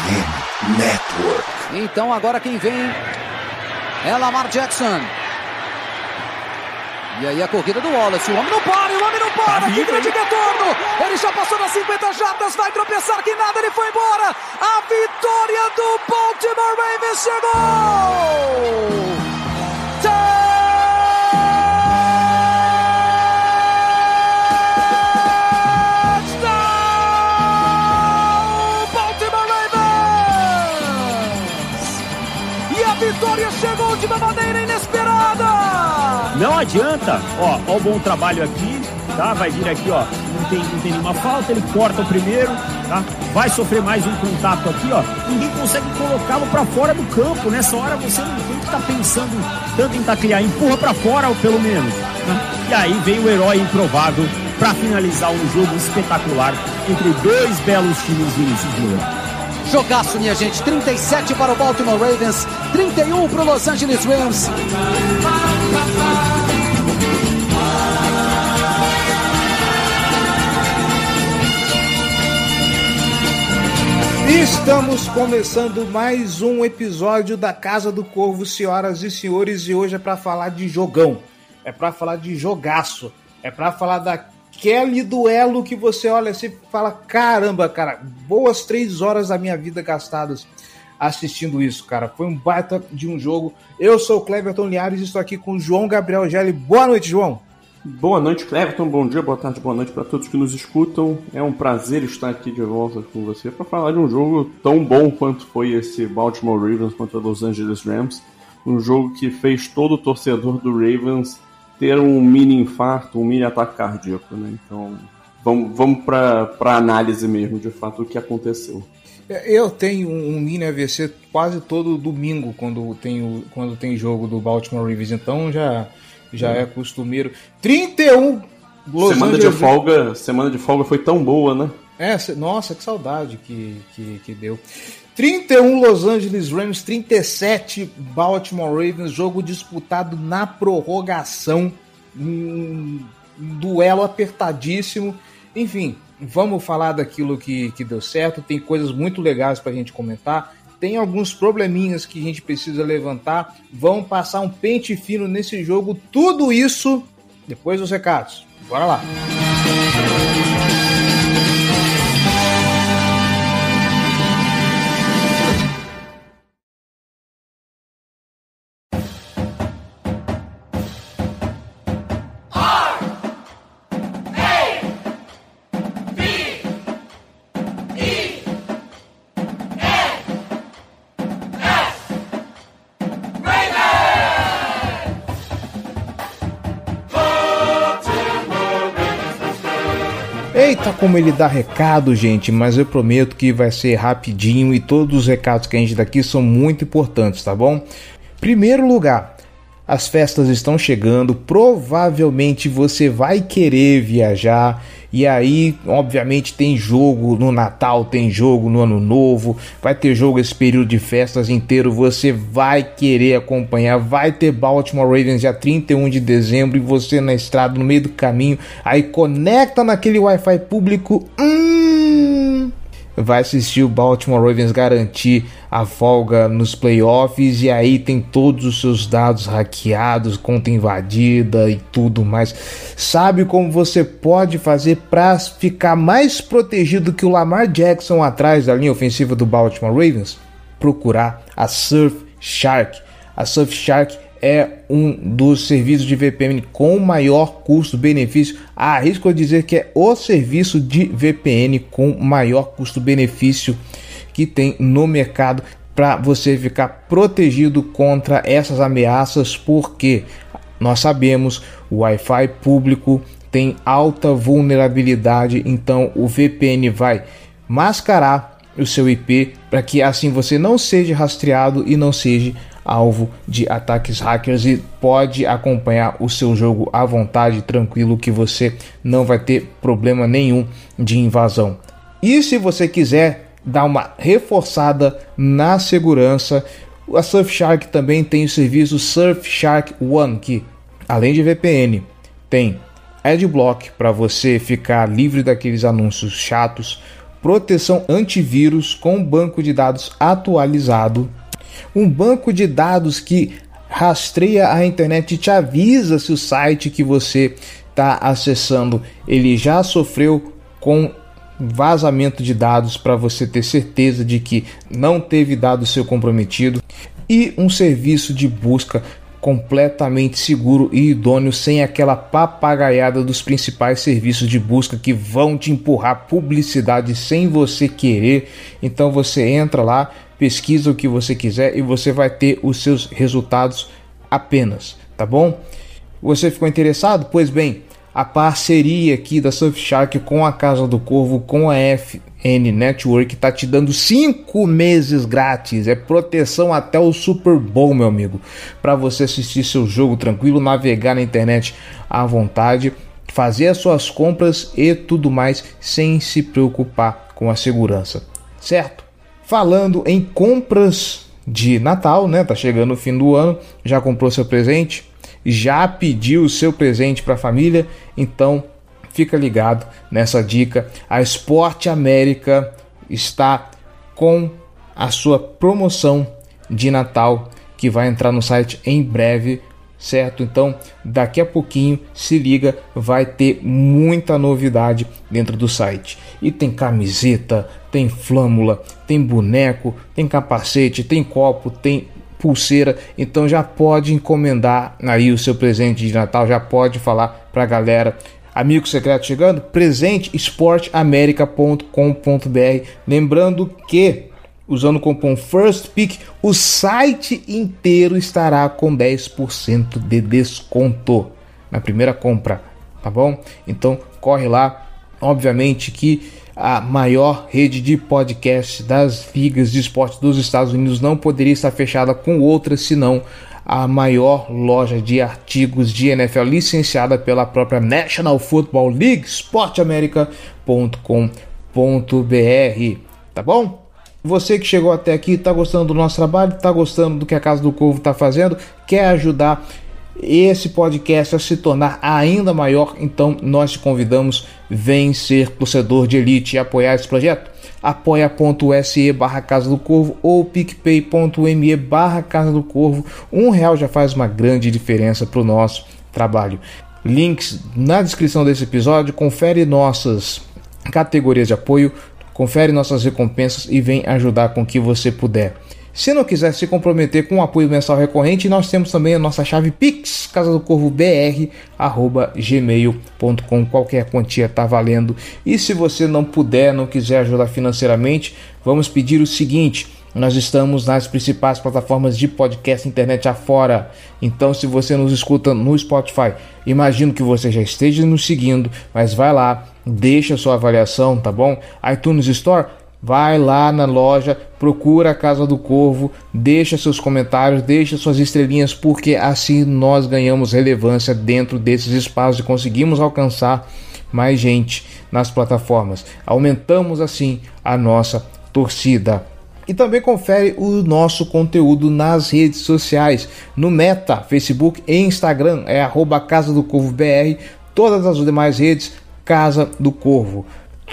FM Network. Então agora quem vem é Lamar Jackson. E aí a corrida do Wallace. O homem não para, o homem não para. Tá que grande retorno. Ele já passou das 50 jardas, vai tropeçar que nada, ele foi embora. A vitória do Baltimore Ravens chegou. Adianta, ó, ó o bom trabalho aqui, tá? Vai vir aqui, ó, não tem, não tem nenhuma falta, ele corta o primeiro, tá? Vai sofrer mais um contato aqui, ó. Ninguém consegue colocá-lo para fora do campo. Nessa hora você não tem que estar tá pensando tanto em taclear, empurra para fora, pelo menos. Tá? E aí vem o herói improvável para finalizar um jogo espetacular entre dois belos times Vinícius Júnior. Jogaço, minha gente. 37 para o Baltimore Ravens, 31 para o Los Angeles Rams. Estamos começando mais um episódio da Casa do Corvo, senhoras e senhores, e hoje é para falar de jogão, é para falar de jogaço, é para falar da aquele duelo que você olha assim e fala: caramba, cara, boas três horas da minha vida gastadas assistindo isso, cara. Foi um baita de um jogo. Eu sou o Cleverton Liares e estou aqui com o João Gabriel Gelli. Boa noite, João. Boa noite, Cleverton. Bom dia, boa tarde, boa noite para todos que nos escutam. É um prazer estar aqui de volta com você para falar de um jogo tão bom quanto foi esse Baltimore Ravens contra Los Angeles Rams. Um jogo que fez todo o torcedor do Ravens ter um mini infarto, um mini ataque cardíaco, né? Então, vamos, vamos para a análise mesmo, de fato, o que aconteceu. É, eu tenho um mini AVC quase todo domingo quando tem, quando tem jogo do Baltimore Ravens, então já, já é. costumeiro. 31 Los semana Angeles... de folga, semana de folga foi tão boa, né? É, nossa, que saudade que, que, que deu. 31 Los Angeles Rams, 37 Baltimore Ravens, jogo disputado na prorrogação, um, duelo apertadíssimo. Enfim, vamos falar daquilo que, que deu certo. Tem coisas muito legais para a gente comentar. Tem alguns probleminhas que a gente precisa levantar. Vamos passar um pente fino nesse jogo. Tudo isso depois dos recados. Bora lá! Música como ele dá recado, gente, mas eu prometo que vai ser rapidinho e todos os recados que a gente dá aqui são muito importantes, tá bom? Primeiro lugar, as festas estão chegando, provavelmente você vai querer viajar e aí, obviamente, tem jogo no Natal, tem jogo no Ano Novo, vai ter jogo esse período de festas inteiro. Você vai querer acompanhar. Vai ter Baltimore Ravens dia 31 de dezembro e você na estrada, no meio do caminho. Aí conecta naquele Wi-Fi público. Hum, vai assistir o Baltimore Ravens garantir a folga nos playoffs e aí tem todos os seus dados hackeados, conta invadida e tudo mais. Sabe como você pode fazer para ficar mais protegido que o Lamar Jackson atrás da linha ofensiva do Baltimore Ravens? Procurar a Surfshark. A Surfshark é um dos serviços de VPN com maior custo-benefício. Arrisco a dizer que é o serviço de VPN com maior custo-benefício que tem no mercado para você ficar protegido contra essas ameaças, porque nós sabemos o Wi-Fi público tem alta vulnerabilidade, então o VPN vai mascarar o seu IP para que assim você não seja rastreado e não seja alvo de ataques hackers e pode acompanhar o seu jogo à vontade, tranquilo, que você não vai ter problema nenhum de invasão. E se você quiser dar uma reforçada na segurança, a Surfshark também tem o serviço Surfshark One, que além de VPN, tem Adblock para você ficar livre daqueles anúncios chatos proteção antivírus com banco de dados atualizado, um banco de dados que rastreia a internet e te avisa se o site que você está acessando ele já sofreu com vazamento de dados para você ter certeza de que não teve dado seu comprometido e um serviço de busca completamente seguro e idôneo, sem aquela papagaiada dos principais serviços de busca que vão te empurrar publicidade sem você querer. Então você entra lá, pesquisa o que você quiser e você vai ter os seus resultados apenas, tá bom? Você ficou interessado? Pois bem, a parceria aqui da Surfshark com a Casa do Corvo, com a FN Network, tá te dando cinco meses grátis. É proteção até o Super Bowl, meu amigo. Para você assistir seu jogo tranquilo, navegar na internet à vontade, fazer as suas compras e tudo mais sem se preocupar com a segurança, certo? Falando em compras de Natal, né? Tá chegando o fim do ano, já comprou seu presente? Já pediu o seu presente para a família, então fica ligado nessa dica. A Esporte América está com a sua promoção de Natal que vai entrar no site em breve, certo? Então, daqui a pouquinho se liga, vai ter muita novidade dentro do site. E tem camiseta, tem flâmula, tem boneco, tem capacete, tem copo, tem pulseira, então já pode encomendar aí o seu presente de Natal, já pode falar para a galera. Amigo secreto chegando, presente esporteamerica.com.br. Lembrando que usando o cupom FIRSTPICK, o site inteiro estará com 10% de desconto na primeira compra, tá bom? Então corre lá. Obviamente que a maior rede de podcast das ligas de esporte dos Estados Unidos não poderia estar fechada com outra senão a maior loja de artigos de NFL licenciada pela própria National Football League, sportamerica.com.br, tá bom? Você que chegou até aqui, está gostando do nosso trabalho, está gostando do que a Casa do Corvo está fazendo, quer ajudar esse podcast a se tornar ainda maior, então nós te convidamos, vem ser torcedor de elite e apoiar esse projeto. apoia.se barra Casa do Corvo ou picpay.me barra Casa do Corvo. Um real já faz uma grande diferença para o nosso trabalho. Links na descrição desse episódio, confere nossas categorias de apoio, confere nossas recompensas e vem ajudar com o que você puder. Se não quiser se comprometer com um apoio mensal recorrente, nós temos também a nossa chave Pix, casa do corvo br, arroba gmail.com. Qualquer quantia está valendo. E se você não puder, não quiser ajudar financeiramente, vamos pedir o seguinte. Nós estamos nas principais plataformas de podcast internet afora. Então, se você nos escuta no Spotify, imagino que você já esteja nos seguindo, mas vai lá, deixa sua avaliação, tá bom? iTunes Store, Vai lá na loja, procura a Casa do Corvo, deixa seus comentários, deixa suas estrelinhas, porque assim nós ganhamos relevância dentro desses espaços e conseguimos alcançar mais gente nas plataformas. Aumentamos assim a nossa torcida. E também confere o nosso conteúdo nas redes sociais, no Meta, Facebook e Instagram, é Casa do Corvo BR, todas as demais redes, Casa do Corvo,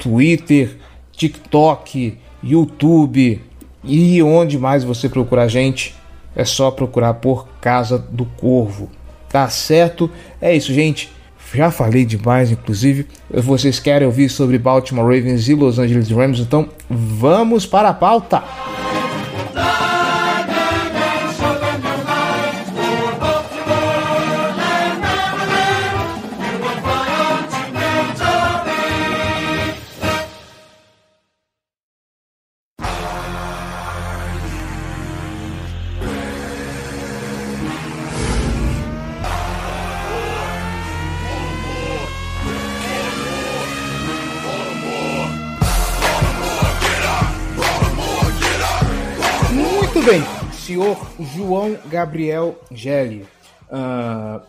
Twitter, TikTok, YouTube e onde mais você procurar a gente, é só procurar por Casa do Corvo. Tá certo? É isso, gente. Já falei demais, inclusive. Vocês querem ouvir sobre Baltimore Ravens e Los Angeles Rams, então vamos para a pauta. bem, senhor João Gabriel Gelli. Uh,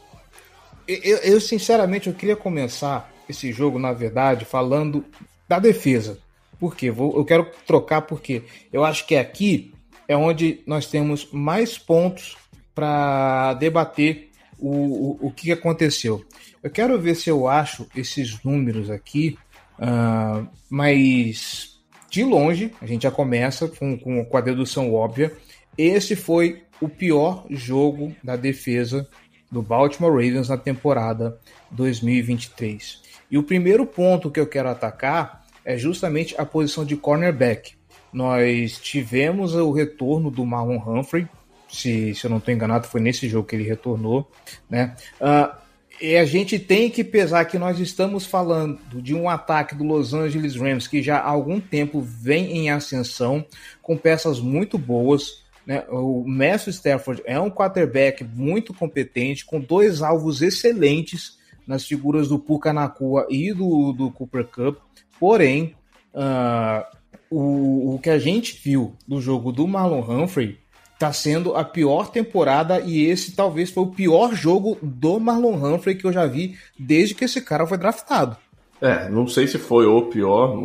eu, eu, sinceramente eu queria começar esse jogo, na verdade, falando da defesa. Por quê? Vou, eu quero trocar porque eu acho que aqui é onde nós temos mais pontos para debater o, o, o, que aconteceu. Eu quero ver se eu acho esses números aqui, uh, mas de longe, a gente já começa com, com, com a dedução óbvia, esse foi o pior jogo da defesa do Baltimore Ravens na temporada 2023. E o primeiro ponto que eu quero atacar é justamente a posição de cornerback. Nós tivemos o retorno do Marlon Humphrey, se, se eu não estou enganado, foi nesse jogo que ele retornou, né? Uh, e a gente tem que pesar que nós estamos falando de um ataque do Los Angeles Rams que já há algum tempo vem em ascensão, com peças muito boas. Né? O Matthew Stafford é um quarterback muito competente, com dois alvos excelentes nas figuras do Puka Nakua e do, do Cooper Cup. Porém, uh, o, o que a gente viu do jogo do Marlon Humphrey tá sendo a pior temporada e esse talvez foi o pior jogo do Marlon Humphrey que eu já vi desde que esse cara foi draftado. É, não sei se foi o pior,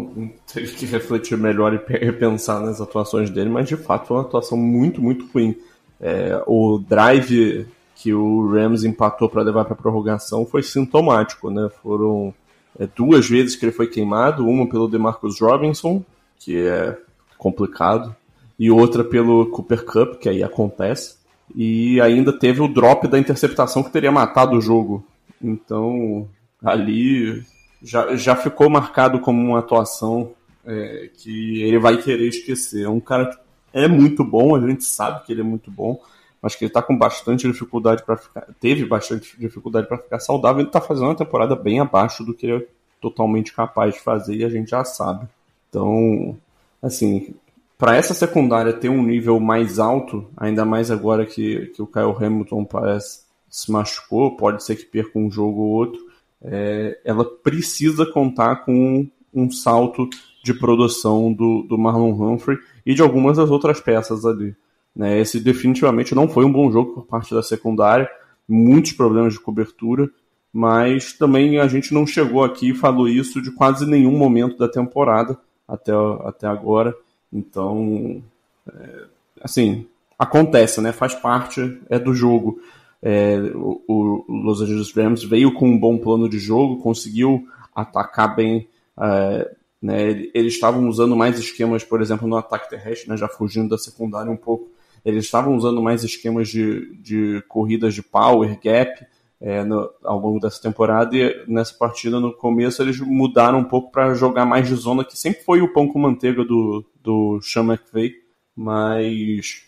teria que refletir melhor e repensar nas atuações dele, mas de fato foi uma atuação muito, muito ruim. É, o drive que o Rams empatou para levar para prorrogação foi sintomático, né? Foram é, duas vezes que ele foi queimado, uma pelo DeMarcus Robinson, que é complicado, e outra pelo Cooper Cup, que aí acontece. E ainda teve o drop da interceptação que teria matado o jogo. Então, ali já, já ficou marcado como uma atuação é, que ele vai querer esquecer. É um cara que é muito bom, a gente sabe que ele é muito bom, mas que ele está com bastante dificuldade para ficar. Teve bastante dificuldade para ficar saudável. Ele está fazendo uma temporada bem abaixo do que ele é totalmente capaz de fazer e a gente já sabe. Então, assim, para essa secundária ter um nível mais alto, ainda mais agora que, que o Kyle Hamilton parece se machucou, pode ser que perca um jogo ou outro, é, ela precisa contar com um salto de produção do, do Marlon Humphrey e de algumas das outras peças ali. Né? Esse definitivamente não foi um bom jogo por parte da secundária, muitos problemas de cobertura, mas também a gente não chegou aqui e falou isso de quase nenhum momento da temporada até, até agora. Então, é, assim, acontece, né? Faz parte é do jogo. É, o, o, Los Angeles Rams veio com um bom plano de jogo, conseguiu atacar bem. É, né? Eles estavam usando mais esquemas, por exemplo, no ataque terrestre, né? já fugindo da secundária um pouco. Eles estavam usando mais esquemas de, de corridas de power, gap, é, no, ao longo dessa temporada e nessa partida no começo eles mudaram um pouco para jogar mais de zona, que sempre foi o pão com manteiga do, do Sean McVay, mas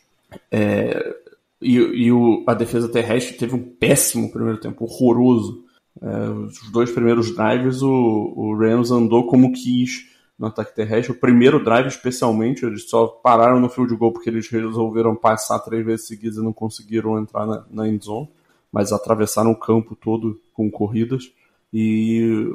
é, e, e o, a defesa terrestre teve um péssimo primeiro tempo, horroroso. É, os dois primeiros drives o, o Rams andou como quis no ataque terrestre. O primeiro drive, especialmente, eles só pararam no field goal porque eles resolveram passar três vezes seguidas e não conseguiram entrar na, na end zone mas atravessaram o campo todo com corridas e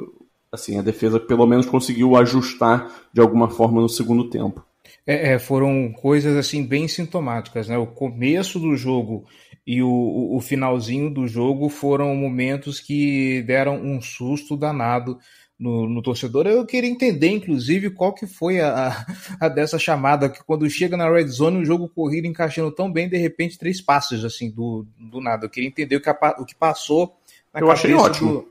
assim a defesa pelo menos conseguiu ajustar de alguma forma no segundo tempo. É, é, foram coisas assim bem sintomáticas, né? O começo do jogo e o, o finalzinho do jogo foram momentos que deram um susto danado no, no, torcedor. Eu queria entender, inclusive, qual que foi a, a, dessa chamada, que quando chega na red zone, o jogo corrido encaixando tão bem, de repente, três passos, assim, do, do nada. Eu queria entender o que, a, o que passou na eu cabeça achei ótimo. do...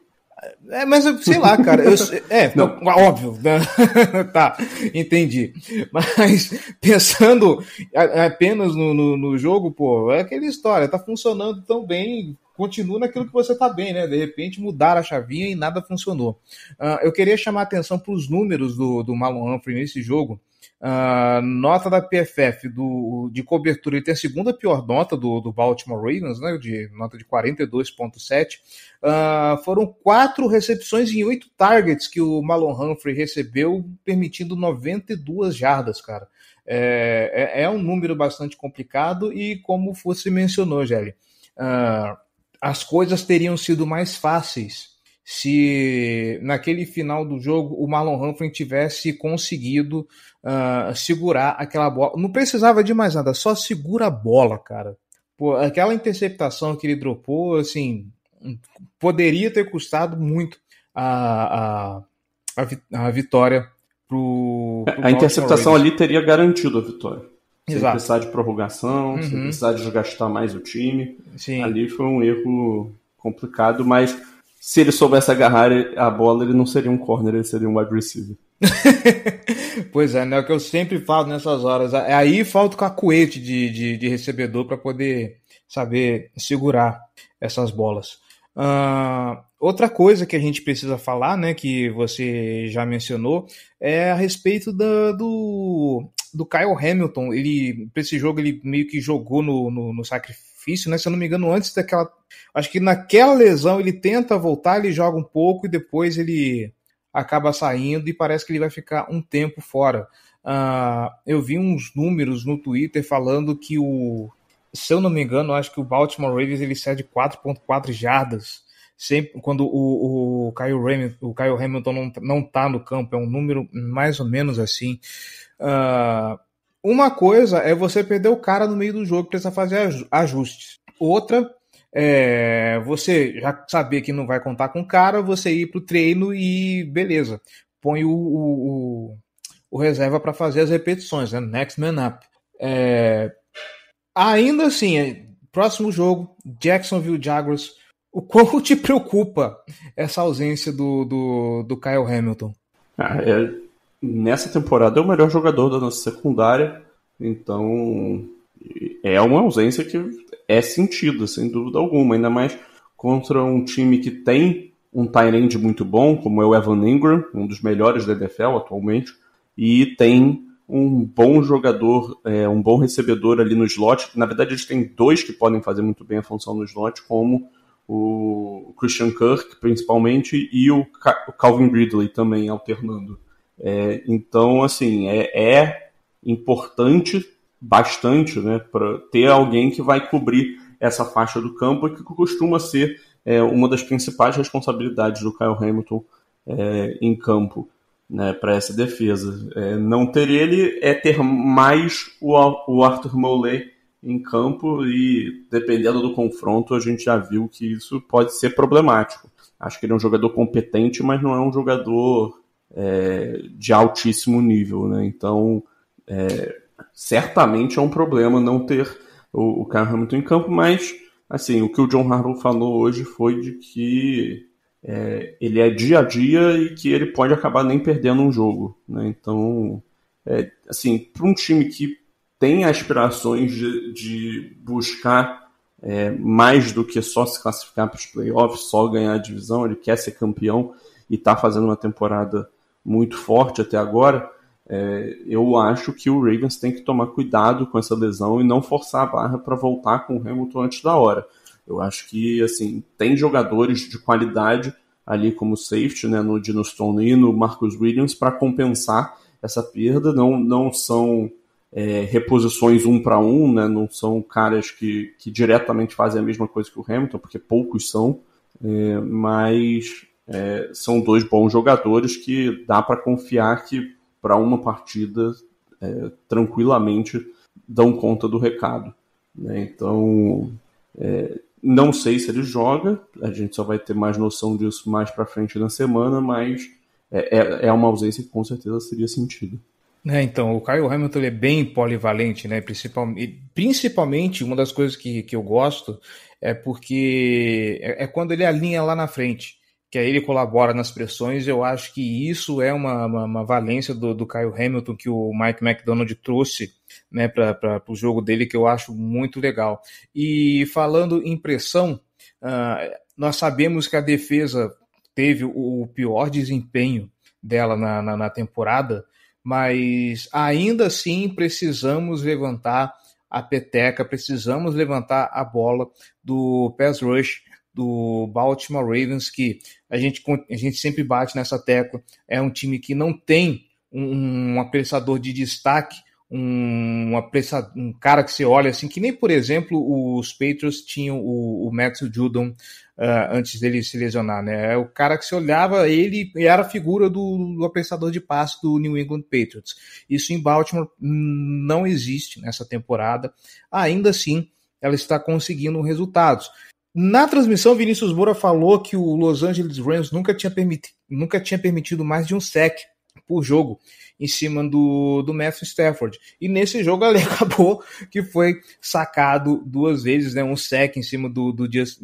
É, mas sei lá, cara. Eu, é, não. óbvio. Né? tá, entendi. Mas pensando apenas no, no, no, jogo, pô, é aquela história, tá funcionando tão bem continua naquilo que você está bem, né? De repente mudar a chavinha e nada funcionou. Uh, eu queria chamar a atenção para os números do, do Marlon Humphrey nesse jogo. Uh, nota da PFF do, de cobertura, ele tem a segunda pior nota do, do Baltimore Ravens, né, de nota de 42,7. Uh, ah, foram quatro recepções em oito targets que o Marlon Humphrey recebeu, permitindo 92 jardas, cara. É, é, é um número bastante complicado e, como você mencionou, Gelli, uh, as coisas teriam sido mais fáceis se naquele final do jogo o Marlon Humphrey tivesse conseguido uh, segurar aquela bola. Não precisava de mais nada, só segura a bola, cara. Pô, aquela interceptação que ele dropou, assim, poderia ter custado muito a, a, a, a vitória pro, pro A interceptação ali teria garantido a vitória. Sem Exato. precisar de prorrogação, uhum. sem precisar de desgastar mais o time. Sim. Ali foi um erro complicado, mas se ele soubesse agarrar a bola, ele não seria um corner, ele seria um wide receiver. pois é, né? O que eu sempre falo nessas horas. É aí falta o cacuete de, de, de recebedor para poder saber segurar essas bolas. Uh, outra coisa que a gente precisa falar, né, que você já mencionou, é a respeito da, do, do Kyle Hamilton. Ele, para esse jogo, ele meio que jogou no, no, no, sacrifício, né? Se eu não me engano, antes daquela. Acho que naquela lesão ele tenta voltar, ele joga um pouco e depois ele acaba saindo e parece que ele vai ficar um tempo fora. Uh, eu vi uns números no Twitter falando que o. Se eu não me engano, acho que o Baltimore Ravens ele cede 4.4 jardas sempre quando o, o, Kyle, Hamilton, o Kyle Hamilton não, não tá no campo, é um número mais ou menos assim. Uh, uma coisa é você perder o cara no meio do jogo, precisa fazer ajustes. Outra é você já saber que não vai contar com o cara, você ir pro treino e beleza, põe o, o, o reserva para fazer as repetições, né? Next man up. É, ainda assim, é, próximo jogo, Jacksonville Jaguars. O quanto te preocupa essa ausência do, do, do Kyle Hamilton? Ah, é, nessa temporada é o melhor jogador da nossa secundária, então é uma ausência que é sentida, sem dúvida alguma, ainda mais contra um time que tem um tight muito bom, como é o Evan Ingram, um dos melhores da NFL atualmente, e tem um bom jogador, é, um bom recebedor ali no slot. Na verdade, eles têm dois que podem fazer muito bem a função no slot, como o Christian Kirk, principalmente, e o Calvin Ridley também alternando. É, então, assim, é, é, importante bastante né, para ter alguém que vai cobrir essa faixa do campo, que costuma ser é, uma das principais responsabilidades do Kyle Hamilton é, em campo né, para essa defesa. É, não ter ele é ter mais o, o Arthur Moley em campo e, dependendo do confronto, a gente já viu que isso pode ser problemático. Acho que ele é um jogador competente, mas não é um jogador é, de altíssimo nível, né? Então, é, certamente é um problema não ter o, o Hamilton em campo, mas assim, o que o John Harbaugh falou hoje foi de que é, ele é dia a dia e que ele pode acabar nem perdendo um jogo, né? Então, é, assim, para um time que tem aspirações de, de buscar é, mais do que só se classificar para os playoffs, só ganhar a divisão, ele quer ser campeão e está fazendo uma temporada muito forte até agora, é, eu acho que o Ravens tem que tomar cuidado com essa lesão e não forçar a barra para voltar com o Hamilton antes da hora. Eu acho que assim tem jogadores de qualidade ali como safety, né, no Dino Stone e no Marcus Williams para compensar essa perda. Não, não são é, reposições um para um, né, não são caras que, que diretamente fazem a mesma coisa que o Hamilton, porque poucos são, é, mas é, são dois bons jogadores que dá para confiar que para uma partida é, tranquilamente dão conta do recado. Né? Então, é, não sei se ele joga, a gente só vai ter mais noção disso mais para frente na semana, mas é, é, é uma ausência que com certeza seria sentido. É, então, o Kyle Hamilton é bem polivalente, né? Principalmente, principalmente uma das coisas que, que eu gosto é porque é, é quando ele alinha lá na frente que aí ele colabora nas pressões. Eu acho que isso é uma, uma, uma valência do, do Kyle Hamilton que o Mike McDonald trouxe né, para o jogo dele, que eu acho muito legal. E falando em pressão, uh, nós sabemos que a defesa teve o pior desempenho dela na, na, na temporada, mas ainda assim precisamos levantar a peteca, precisamos levantar a bola do pass rush do Baltimore Ravens, que a gente, a gente sempre bate nessa tecla. É um time que não tem um, um apressador de destaque, um, um, cara que você olha assim, que nem, por exemplo, os Patriots tinham o, o Matthew Judon uh, antes dele se lesionar, né? É o cara que se olhava, ele era a figura do, do apressador de passe do New England Patriots. Isso em Baltimore não existe nessa temporada. Ainda assim, ela está conseguindo resultados. Na transmissão, Vinícius Moura falou que o Los Angeles Rams nunca tinha, permiti nunca tinha permitido mais de um sec por jogo em cima do, do Matthew Stafford. E nesse jogo ali acabou que foi sacado duas vezes, né? Um sec em cima do, do Just,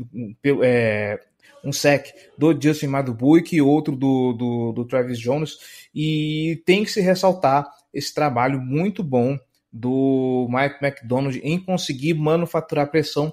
é, um sec do Justin Madubuik e outro do, do, do Travis Jones. E tem que se ressaltar esse trabalho muito bom do Mike McDonald em conseguir manufaturar pressão.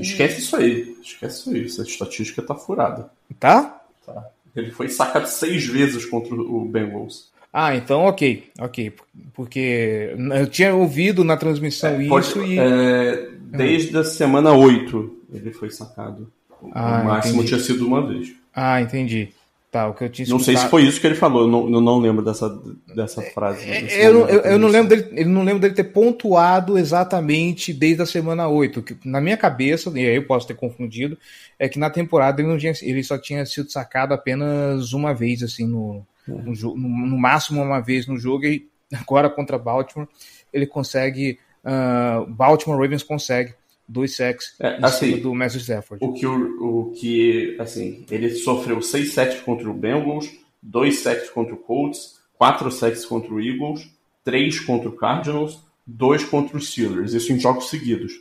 Esquece isso aí. Esquece isso aí. Essa estatística tá furada. Tá? Tá. Ele foi sacado seis vezes contra o Bengals. Ah, então ok, ok. Porque eu tinha ouvido na transmissão É, isso pode- e. é, desde a semana 8 ele foi sacado. Ah, o máximo entendi. tinha sido uma vez. Ah, entendi. Tá, o que eu tinha Não sei se escutado- foi isso que ele falou, eu não, eu não lembro dessa, dessa frase. desse É, Eu, momento eu, eu não lembro dele, eu não lembro dele ter pontuado exatamente desde a semana 8. Que, na minha cabeça, e aí eu posso ter confundido, é que na temporada ele, não tinha, ele só tinha sido sacado apenas uma vez, assim, no, no, jo- no, no máximo uma vez no jogo, e agora contra Baltimore ele consegue. ah, Baltimore Ravens consegue dois sacks É, assim, do Matthew Stafford. O que, o, o que, assim, ele sofreu 6 sacks contra o Bengals, 2 sacks contra o Colts, 4 sacks contra o Eagles, 3 contra o Cardinals, 2 contra os Steelers. Isso em jogos seguidos.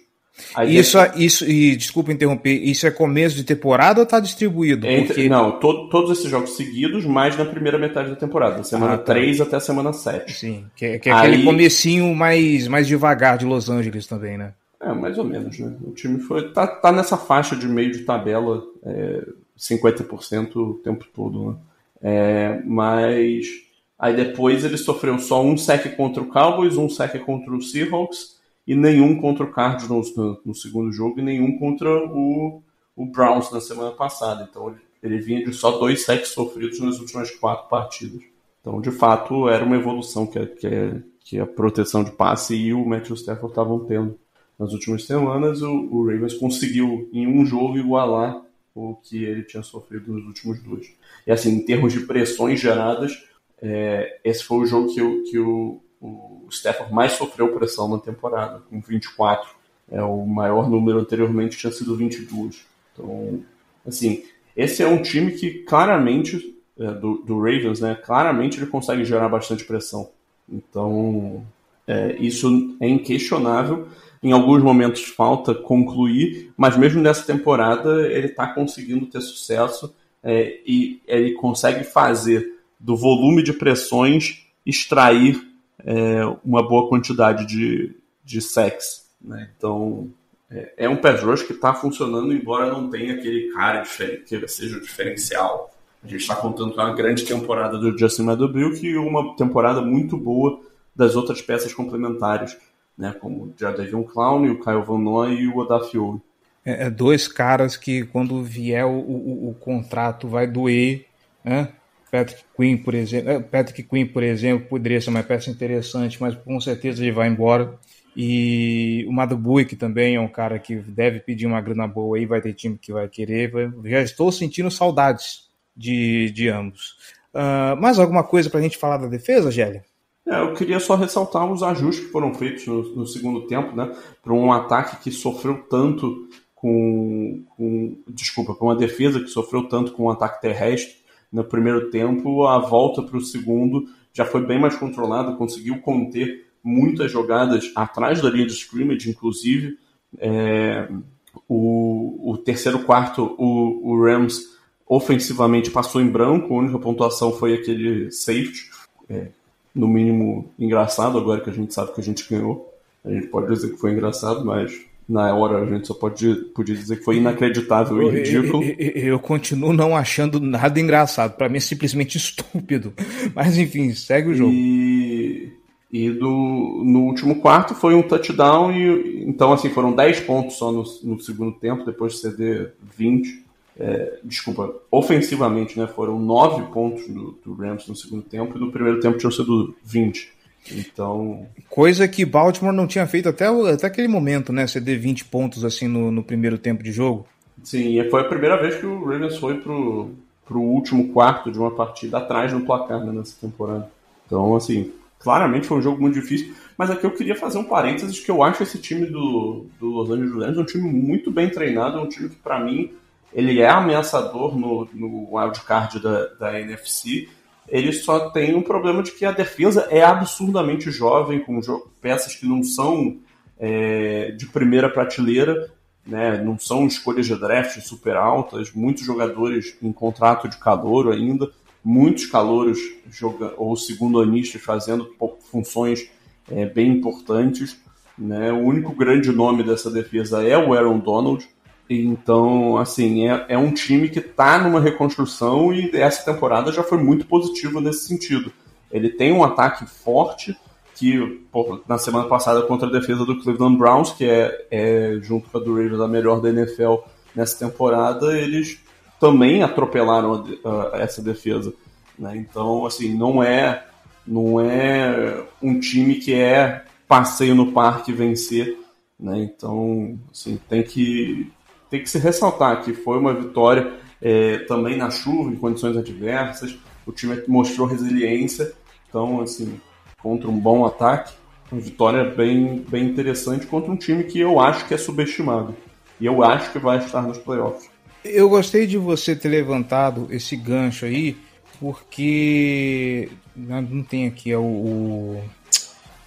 Aí Isso, isso, e desculpa interromper, isso é começo de temporada ou tá distribuído? Entre- Porque Não, to- todos esses jogos seguidos, mais na primeira metade da temporada, da semana Ah, tá. 3 até a semana 7. Sim, que, é- que é Aí- aquele comecinho mais, mais devagar de Los Angeles também, né? É, mais ou menos, né? O time foi, tá, tá nessa faixa de meio de tabela, é, 50% o tempo todo, né? É, mas aí depois ele sofreu só um sec contra o Cowboys, um sec contra o Seahawks e nenhum contra o Cardinals no, no segundo jogo e nenhum contra o, o Browns na semana passada. Então ele, ele vinha de só dois secs sofridos nas últimas quatro partidas. Então, de fato, era uma evolução que, que, que a proteção de passe e o Matthew Stafford estavam tendo nas últimas semanas. O, o Ravens conseguiu, em um jogo, igualar o que ele tinha sofrido nos últimos dois. E, assim, em termos de pressões geradas, é, esse foi o jogo que, o, que o, o Stafford mais sofreu pressão na temporada, com 24. É, o maior número anteriormente tinha sido 22. Então, assim, esse é um time que claramente, é, do, do Ravens, né, claramente ele consegue gerar bastante pressão. Então, é, isso é inquestionável. Em alguns momentos falta concluir, mas mesmo nessa temporada ele está conseguindo ter sucesso é, e ele consegue fazer do volume de pressões extrair é, uma boa quantidade de, de sacks. Né? Então, é, é um pass rush que está funcionando, embora não tenha aquele cara que seja o diferencial. A gente está contando com uma grande temporada do Justin Meadowbrook e uma temporada muito boa das outras peças complementares, né? como o Jadavion Clown, o Kyle Van Noy e o Odafiori. É, é dois caras que quando vier o, o, o contrato vai doer, né? Patrick Quinn, por exemplo, é, Patrick Quinn, por exemplo, poderia ser uma peça interessante, mas com certeza ele vai embora. E o Madubuik também é um cara que deve pedir uma grana boa aí, vai ter time que vai querer. Já estou sentindo saudades de, de ambos. Ah, mais alguma coisa para a gente falar da defesa, Gélia? É, eu queria só ressaltar os ajustes que foram feitos no, no segundo tempo, né? Para um ataque que sofreu tanto com, com. Desculpa, para uma defesa que sofreu tanto com o ataque terrestre no primeiro tempo, a volta para o segundo já foi bem mais controlada, conseguiu conter muitas jogadas atrás da linha de scrimmage, inclusive. É, o, o terceiro quarto, o, o Rams ofensivamente passou em branco, a única pontuação foi aquele safety. É, no mínimo engraçado, agora que a gente sabe que a gente ganhou. A gente pode dizer que foi engraçado, mas na hora a gente só pode, podia dizer que foi inacreditável e ridículo. Eu, eu- eu continuo não achando nada engraçado. Para mim é simplesmente estúpido. Mas enfim, segue o jogo. E, e do, no último quarto foi um touchdown, e então assim foram 10 pontos só no, no segundo tempo, depois de ceder 20. É, desculpa, ofensivamente, né? Foram 9 pontos do, do Rams no segundo tempo, e no primeiro tempo tinham sido 20. Então, Coisa que Baltimore não tinha feito até, o- até aquele momento, né? Ceder 20 pontos assim no, no primeiro tempo de jogo. Sim, e foi a primeira vez que o Ravens foi pro, pro último quarto de uma partida atrás no placar né, nessa temporada. Então, assim, claramente foi um jogo muito difícil. Mas aqui eu queria fazer um parênteses que eu acho esse time do, do Los Angeles Rams um time muito bem treinado, é um time que, para mim, ele é ameaçador no, no wildcard da, da NFC. Ele só tem um problema de que a defesa é absurdamente jovem, com peças que não são é, de primeira prateleira, né? Não são escolhas de draft super altas, muitos jogadores em contrato de calouro ainda, muitos calouros ou segundo anistas fazendo funções é, bem importantes. Né? O único grande nome dessa defesa é o Aaron Donald. Então, assim, é, é um time que está numa reconstrução e essa temporada já foi muito positiva nesse sentido. Ele tem um ataque forte, que na semana passada contra a defesa do Cleveland Browns, que é, é junto com a do Ravens a melhor da NFL nessa temporada, eles também atropelaram a, a, essa defesa. Né? Então, assim, não é, não é um time que é passeio no parque vencer. Né? Então, assim, tem que, tem que se ressaltar que foi uma vitória é, também na chuva, em condições adversas. O time mostrou resiliência. Então, assim, contra um bom ataque. Uma vitória bem, bem interessante contra um time que eu acho que é subestimado. E eu acho que vai estar nos playoffs. Eu gostei de você ter levantado esse gancho aí, porque não tem aqui é o,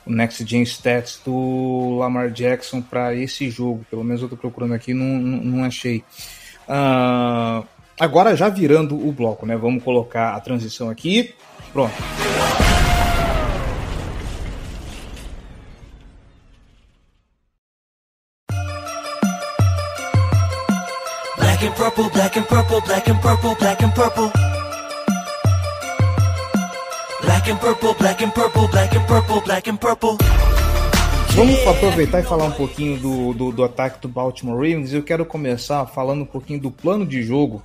o, Next Gen Stats do Lamar Jackson para esse jogo. Pelo menos eu estou procurando aqui, não, não, achei. Uh, agora já virando o bloco, né? Vamos colocar a transição aqui. Pronto. black and purple, black and purple, black and purple, black and purple. Black and purple, black and purple, black and purple, black and purple. Vamos aproveitar e falar um pouquinho do, do, do, ataque do Baltimore Ravens. Eu quero começar falando um pouquinho do plano de jogo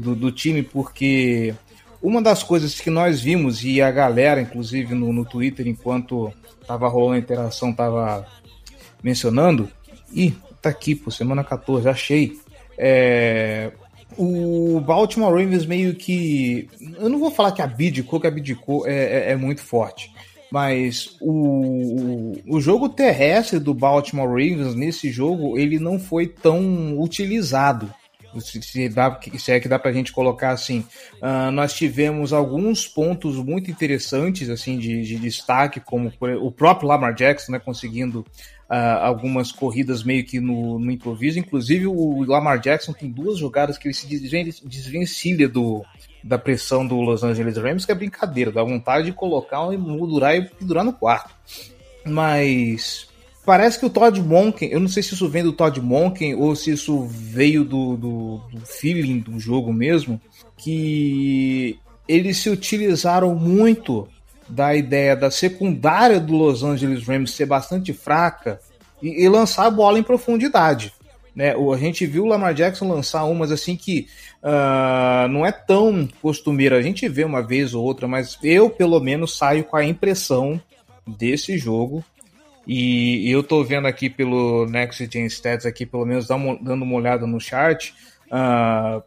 do, do time, porque uma das coisas que nós vimos, e a galera, inclusive no, no Twitter, enquanto tava rolando a interação, tava mencionando. Ih, tá aqui, pô, semana 14, achei. É, o Baltimore Ravens meio que. Eu não vou falar que abdicou, que abdicou é, é, é muito forte. Mas o, o jogo terrestre do Baltimore Ravens nesse jogo ele não foi tão utilizado. Se, se, dá, se é que dá pra gente colocar assim, uh, nós tivemos alguns pontos muito interessantes assim de, de destaque, como o próprio Lamar Jackson né, conseguindo uh, algumas corridas meio que no, no, improviso. Inclusive, o Lamar Jackson tem duas jogadas que ele se desvencilha do, da pressão do Los Angeles Rams, que é brincadeira, dá vontade de colocar um moldurar e pendurar no quarto. Mas parece que o Todd Monken, eu não sei se isso vem do Todd Monken ou se isso veio do, do, do feeling do jogo mesmo, que eles se utilizaram muito da ideia da secundária do Los Angeles Rams ser bastante fraca e, e lançar a bola em profundidade. Né? A gente viu o Lamar Jackson lançar umas assim que uh, não é tão costumeira. A gente vê uma vez ou outra, mas eu pelo menos saio com a impressão desse jogo. E eu tô vendo aqui pelo Next Gen Stats, aqui pelo menos dando uma olhada no chart. Uh,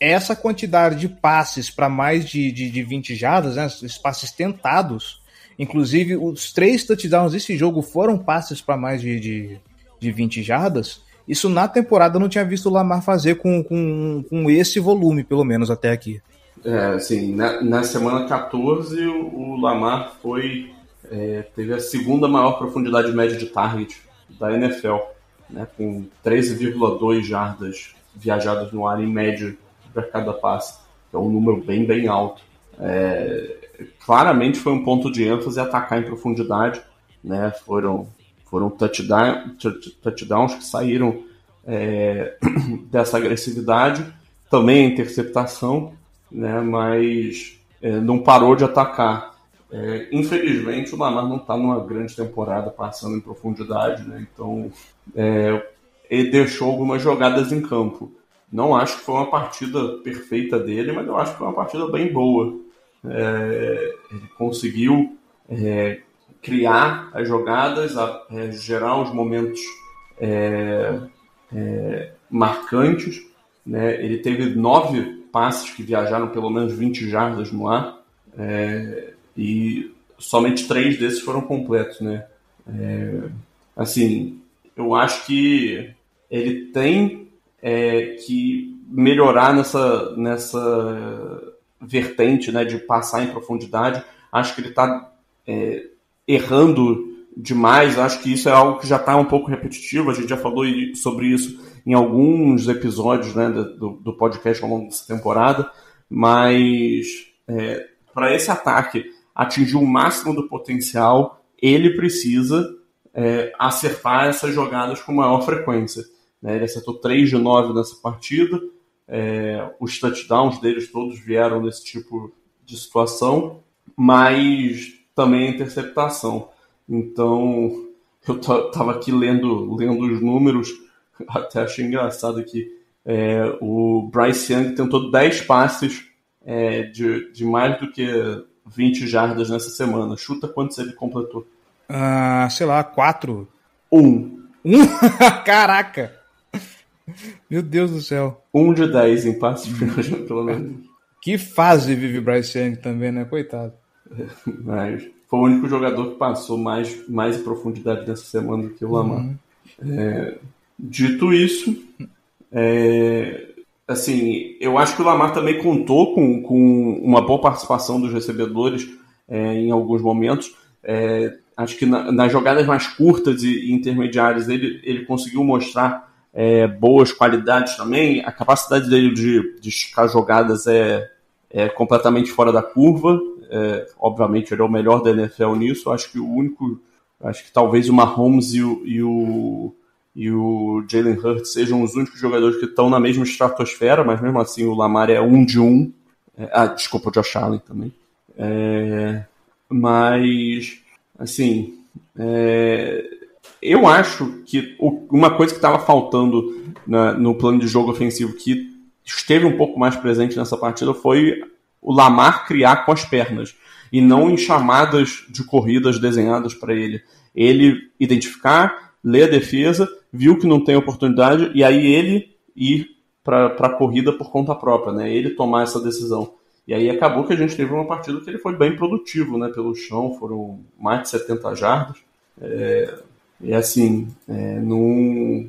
essa quantidade de passes para mais de, de, de 20 jardas, né, passes tentados, inclusive os três touchdowns desse jogo foram passes para mais de, de, de 20 jardas. Isso na temporada eu não tinha visto o Lamar fazer com, com, com esse volume, pelo menos até aqui. É, assim, na, na semana 14 o, o Lamar foi é, teve a segunda maior profundidade média de target da NFL, né, com 13,2 jardas viajadas no ar em média para cada passe. É um número bem, bem alto. É, claramente foi um ponto de ênfase atacar em profundidade. Né? Foram, foram touchdown, touchdowns que saíram é, dessa agressividade. Também a interceptação, né? mas é, não parou de atacar. É, infelizmente, o Lamar não está numa grande temporada passando em profundidade, né? então é, ele deixou algumas jogadas em campo. Não acho que foi uma partida perfeita dele, mas eu acho que foi uma partida bem boa. É, ele conseguiu é, criar as jogadas, a, é, gerar os momentos é, é, marcantes. Né? Ele teve nove passes que viajaram pelo menos 20 jardas no ar é, e somente três desses foram completos. Né? assim, eu acho que ele tem é, que melhorar nessa, nessa vertente né, de passar em profundidade. Acho que ele está é, errando demais. Acho que isso é algo que já está um pouco repetitivo. A gente já falou sobre isso em alguns episódios né, do, do podcast ao longo dessa temporada. Mas é, para esse ataque atingir o máximo do potencial, ele precisa é, acertar essas jogadas com maior frequência. Né? Ele acertou 3 de 9 nessa partida. É, os touchdowns deles todos vieram desse tipo de situação, mas também a interceptação. Então, eu estava aqui lendo, lendo os números, até achei engraçado que é, o Bryce Young tentou 10 passes é, de, de mais do que 20 jardas nessa semana. Chuta quantos ele completou? Ah, sei lá, 4. Um. Um? Caraca! Meu Deus do céu. Um de 10 em passes pelo menos. Que fase vive Bryce Young também, né? Coitado. Mas foi o único jogador que passou mais, mais em profundidade nessa semana do que o Lamar. Uhum. É, dito isso, é, assim, eu acho que o Lamar também contou com, com uma boa participação dos recebedores é, em alguns momentos. É, acho que na, nas jogadas mais curtas e, e intermediárias ele, ele conseguiu mostrar é, boas qualidades também. A capacidade dele de, de esticar jogadas é, é completamente fora da curva. É, obviamente ele é o melhor da NFL nisso. Acho que o único, acho que talvez o Mahomes e o, e o, e o Jalen Hurts sejam os únicos jogadores que estão na mesma estratosfera, mas mesmo assim o Lamar é um de um. É, ah, desculpa, o Josh Allen também. É, mas, assim, é, eu acho que uma coisa que estava faltando na, no plano de jogo ofensivo que esteve um pouco mais presente nessa partida foi o Lamar criar com as pernas e não em chamadas de corridas desenhadas para ele. Ele identificar, ler a defesa, viu que não tem oportunidade e aí ele ir para a corrida por conta própria, né? Ele tomar essa decisão. E aí acabou que a gente teve uma partida que ele foi bem produtivo, né? Pelo chão, foram mais de 70 jardas. É, e assim, é, num,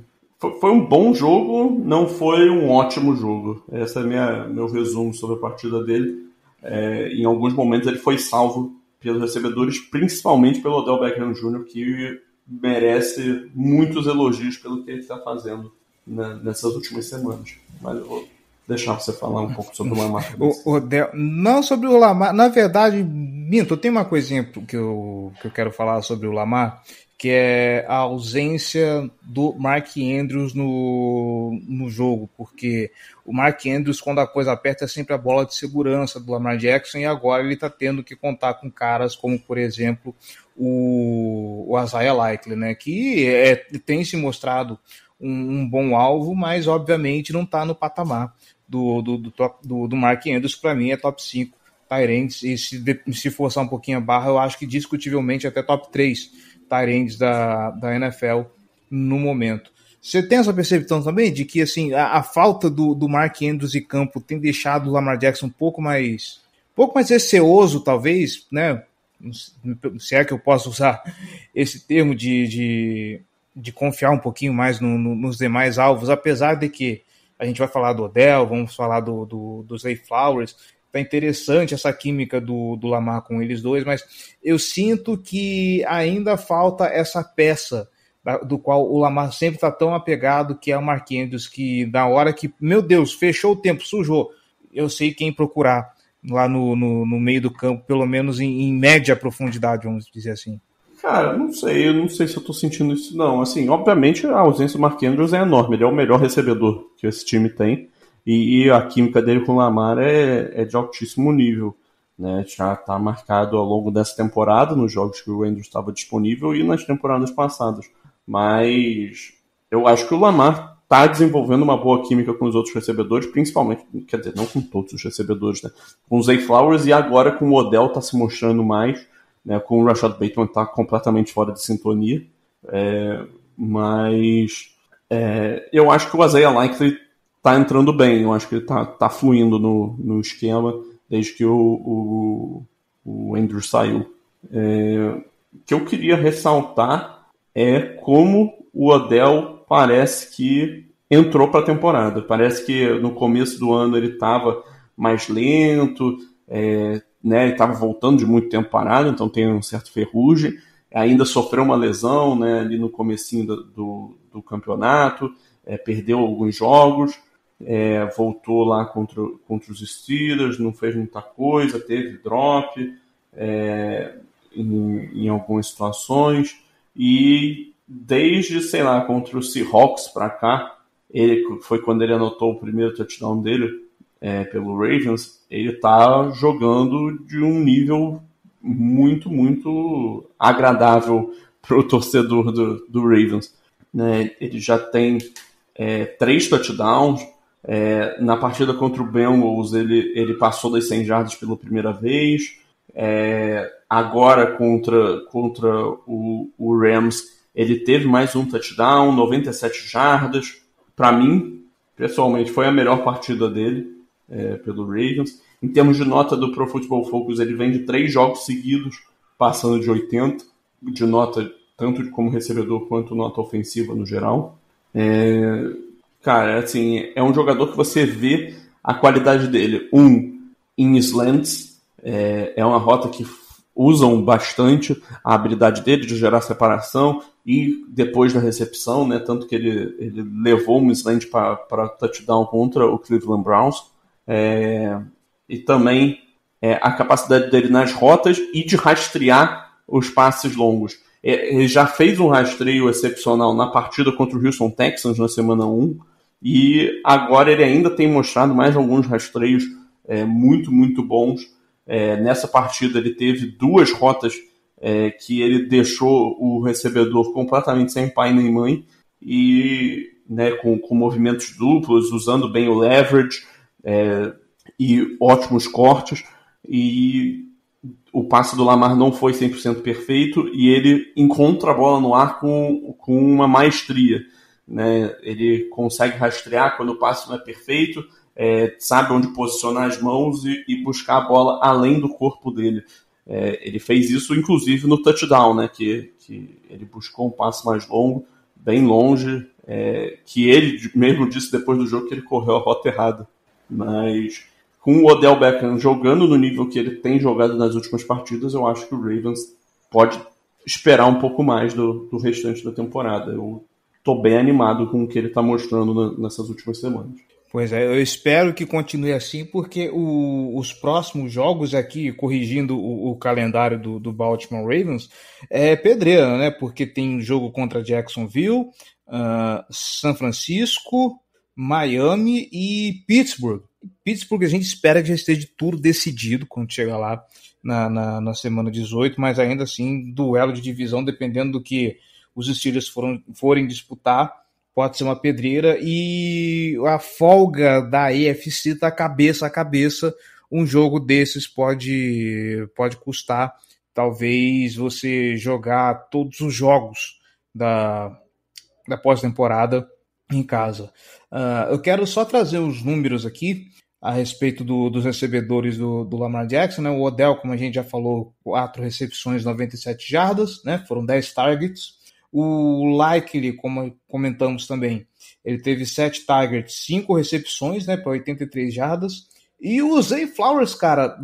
foi um bom jogo, não foi um ótimo jogo. Esse é minha, meu resumo sobre a partida dele. É, em alguns momentos ele foi salvo pelos recebedores, principalmente pelo Odell Beckham Jr., que merece muitos elogios pelo que ele está fazendo nessas últimas semanas. Mas eu vou deixar você falar um pouco sobre o Lamar. o, Odell, não sobre o Lamar, na verdade, Minto, tem uma coisinha que eu, que eu quero falar sobre o Lamar, que é a ausência do Mark Andrews no, no jogo, porque o Mark Andrews, quando a coisa aperta, é sempre a bola de segurança do Lamar Jackson, e agora ele está tendo que contar com caras como, por exemplo, o, o Isaiah Likely, né, que é, tem se mostrado um, um, bom alvo, mas obviamente não está no patamar do, do, do, top, do, do Mark Andrews, para mim é top 5 Tyrants, e se, se forçar um pouquinho a barra, eu acho que discutivelmente até top 3 Tyrands da, da NFL no momento. Você tem essa percepção também de que assim a, a, falta do, do Mark Andrews e campo tem deixado o Lamar Jackson um pouco mais um pouco mais receoso, talvez, né? Se é que eu posso usar esse termo de, de, de confiar um pouquinho mais no, no, nos demais alvos, apesar de que a gente vai falar do Odell, vamos falar do, do, do Zay Flowers, tá interessante essa química do, do Lamar com eles dois, mas eu sinto que ainda falta essa peça do qual o Lamar sempre está tão apegado, que é o Marquinhos, que na hora que, meu Deus, fechou o tempo, sujou, eu sei quem procurar lá no, no, no meio do campo, pelo menos em, em, média profundidade, vamos dizer assim. Cara, não sei, eu não sei se eu tô sentindo isso não. Assim, obviamente a ausência do Mark Andrews é enorme, ele é o melhor recebedor que esse time tem. E, e a química dele com o Lamar é, é de altíssimo nível. Né? Já está marcado ao longo dessa temporada, nos jogos que o Andrews estava disponível e nas temporadas passadas. Mas eu acho que o Lamar está desenvolvendo uma boa química com os outros recebedores, principalmente, quer dizer, não com todos os recebedores, né? com o Zay Flowers e agora com o Odell está se mostrando mais, né? com o Rashad Bateman está completamente fora de sintonia. É, mas é, eu acho que o Isaiah Likely tá entrando bem. Eu acho que ele tá, tá fluindo no, no esquema desde que o, o, o Andrew saiu. É, o que eu queria ressaltar é como o Odell parece que entrou para a temporada. Parece que no começo do ano ele estava mais lento, é, né, ele estava voltando de muito tempo parado, então tem um certo ferrugem. ainda sofreu uma lesão né, ali no comecinho do, do, do campeonato, é, perdeu alguns jogos, é, voltou lá contra, contra os Steelers, não fez muita coisa, teve drop é, em, em algumas situações, e desde, sei lá, contra os Seahawks para cá, ele, foi quando ele anotou o primeiro touchdown dele é, pelo Ravens, ele está jogando de um nível muito, muito agradável para o torcedor do, do Ravens. Né? Ele já tem é, três touchdowns. É, na partida contra o Bengals, ele, ele passou das 100 jardas pela primeira vez. É, agora, contra, contra o, o Rams, ele teve mais um touchdown, 97 jardas. Para mim, pessoalmente, foi a melhor partida dele é, pelo Ravens. Em termos de nota do Pro Football Focus, ele vem de três jogos seguidos, passando de 80, de nota tanto como recebedor quanto nota ofensiva no geral. É, cara, assim, é um jogador que você vê a qualidade dele. Um, em slants, é, é uma rota que usam bastante a habilidade dele de gerar separação e depois da recepção, né? Tanto que ele, ele levou um slant para touchdown contra o Cleveland Browns. É, e também é, a capacidade dele nas rotas e de rastrear os passes longos. É, ele já fez um rastreio excepcional na partida contra o Houston Texans na semana 1 e agora ele ainda tem mostrado mais alguns rastreios é, muito, muito bons. É, nessa partida ele teve duas rotas é, que ele deixou o recebedor completamente sem pai nem mãe e né, com, com movimentos duplos, usando bem o leverage, é, e ótimos cortes. E o passe do Lamar não foi 100% perfeito e ele encontra a bola no ar com, com uma maestria. Né? Ele consegue rastrear quando o passe não é perfeito, é, sabe onde posicionar as mãos e, e, buscar a bola além do corpo dele. É, ele fez isso, inclusive, no touchdown, né? que, que ele buscou um passe mais longo, bem longe, é, que ele mesmo disse depois do jogo que ele correu a rota errada. Mas com o Odell Beckham jogando no nível que ele tem jogado nas últimas partidas, eu acho que o Ravens pode esperar um pouco mais do, do restante da temporada. Eu tô bem animado com o que ele está mostrando na, nessas últimas semanas. Pois é, eu espero que continue assim, porque o, os próximos jogos aqui, corrigindo o, o calendário do, do, Baltimore Ravens, é pedreira, né? Porque tem jogo contra Jacksonville, uh, São Francisco, Miami e Pittsburgh. Pittsburgh a gente espera que já esteja tudo decidido quando chegar lá na, na, na, semana 18, mas ainda assim, duelo de divisão, dependendo do que os Steelers foram, forem disputar, pode ser uma pedreira. E a folga da EFC está cabeça a cabeça. Um jogo desses pode, pode custar, talvez, você jogar todos os jogos da, da pós-temporada em casa. Uh, eu quero só trazer os números aqui a respeito do, dos recebedores do, do, Lamar Jackson. Né? O Odell, como a gente já falou, quatro recepções, 97 jardas, né? foram 10 targets. O Likely, como comentamos também, ele teve 7 targets, 5 recepções né, para 83 jardas. E o Zay Flowers, cara,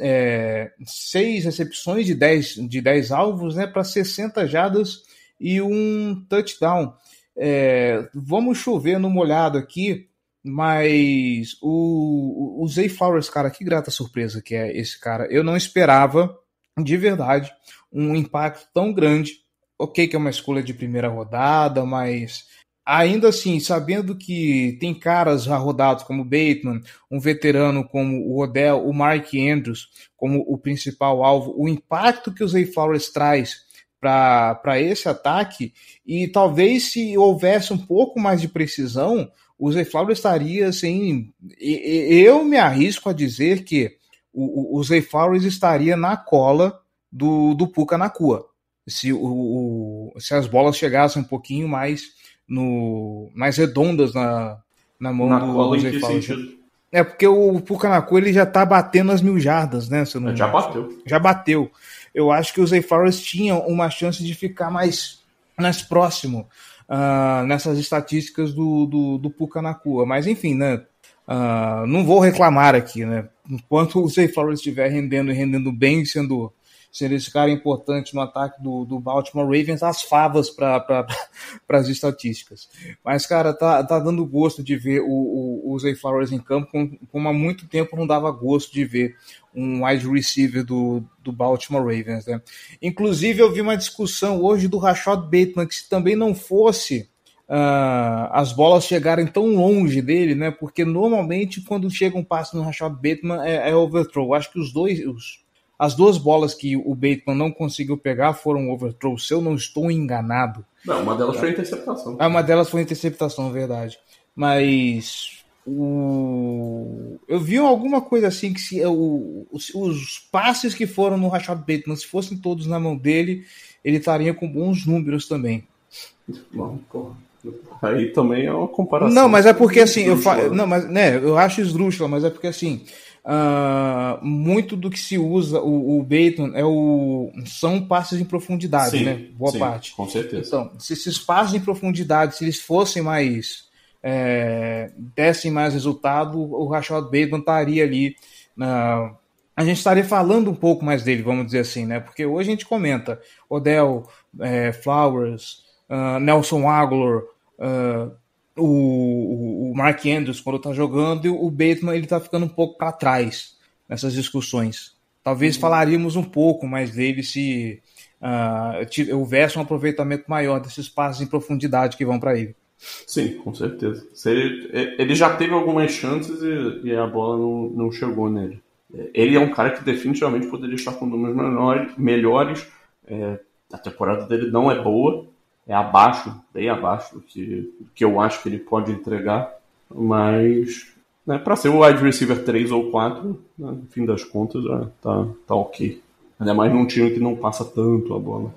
é, 6 recepções de 10, de 10 alvos né, para 60 jardas e um touchdown. É, vamos chover no molhado aqui, mas o, o Zay Flowers, cara, que grata surpresa que é esse cara. Eu não esperava, de verdade, um impacto tão grande. Ok, que é uma escolha de primeira rodada, mas ainda assim, sabendo que tem caras já rodados como Bateman, um veterano como o Odell, o Mark Andrews como o principal alvo, o impacto que o Zay Flowers traz para esse ataque e talvez se houvesse um pouco mais de precisão, o Zay Flowers estaria assim. Eu me arrisco a dizer que o, o Flowers estaria na cola do, do Puka Nakua. Se, o, se as bolas chegassem um pouquinho mais no mais redondas na, na mão na do, cola do Zay Flowers. É porque o Puka Nakua ele já tá batendo as mil jardas, né? Não... Já bateu. Já bateu eu acho que o Zay Flowers tinha uma chance de ficar mais, mais próximo uh, nessas estatísticas do, do, do Puka Nakua. Mas enfim, né? Uh, não vou reclamar aqui, né? Enquanto o Zay Flowers estiver rendendo e rendendo bem, sendo ser esse cara importante no ataque do, do Baltimore Ravens, as favas para as estatísticas. Mas, cara, tá, tá dando gosto de ver o, o, o Zay Flowers em campo, como, como há muito tempo não dava gosto de ver um wide receiver do, do Baltimore Ravens. Né? Inclusive, eu vi uma discussão hoje do Rashad Bateman, que se também não fosse uh, as bolas chegarem tão longe dele, né? Porque normalmente quando chega um passe no Rashad Bateman é, é overthrow. Acho que os dois, os, as duas bolas que o Bateman não conseguiu pegar foram overthrow, se eu não estou enganado. Não, uma delas foi interceptação. Ah, uma delas foi interceptação, verdade. Mas o... eu vi alguma coisa assim que se o, os, os, passes que foram no Rashad Bateman, se fossem todos na mão dele, ele estaria com bons números também. Bom, porra. Aí também é uma comparação. Não, mas é porque assim, eu fa... não, mas né, eu acho esdrúxula, mas é porque assim, uh, muito do que se usa o, o Baton é o são passes em profundidade, sim, né? Boa sim, parte. Com certeza. Então, se esses passes em profundidade, se eles fossem mais é, dessem mais resultado, o Rashad Bateman estaria ali na a gente estaria falando um pouco mais dele, vamos dizer assim, né? Porque hoje a gente comenta Odell, é, Flowers, uh, Nelson Aguilar, uh, o, o Mark Andrews quando está jogando e o Bateman ele está ficando um pouco para trás nessas discussões. Talvez uhum. falaríamos um pouco mais dele se uh, houvesse um aproveitamento maior desses passos em profundidade que vão para ele. Sim, com certeza. Ele, ele, já teve algumas chances e, e a bola não, não, chegou nele. Ele é um cara que definitivamente poderia estar com números menores, melhores. É, a temporada dele não é boa, é abaixo, bem abaixo do que, que eu acho que ele pode entregar, mas né, para ser o wide receiver 3 ou 4, né, no fim das contas, já tá, tá ok. Ainda mais num time que não passa tanto a bola.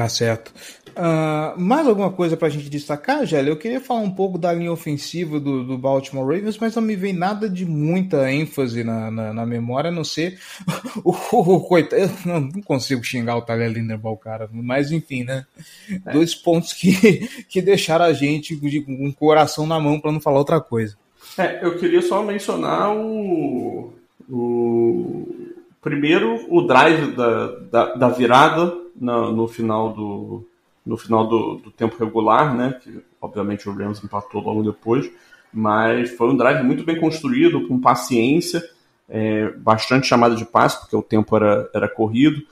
Tá certo. Uh, mais alguma coisa para a gente destacar, Gélio? Eu queria falar um pouco da linha ofensiva do, do, Baltimore Ravens, mas não me vem nada de muita ênfase na, na, na memória, a não ser o, o, o coitado. Não, não, consigo xingar o Tyler Linderbaum, cara, mas enfim, né? É. Dois pontos que, que deixaram a gente com um coração na mão para não falar outra coisa. É, eu queria só mencionar o, o primeiro o drive da, da, da virada no, no final do no final do, do, tempo regular, né? Que obviamente o Rams empatou logo depois, mas foi um drive muito bem construído, com paciência, é, bastante chamada de passe, porque o tempo era, era corrido,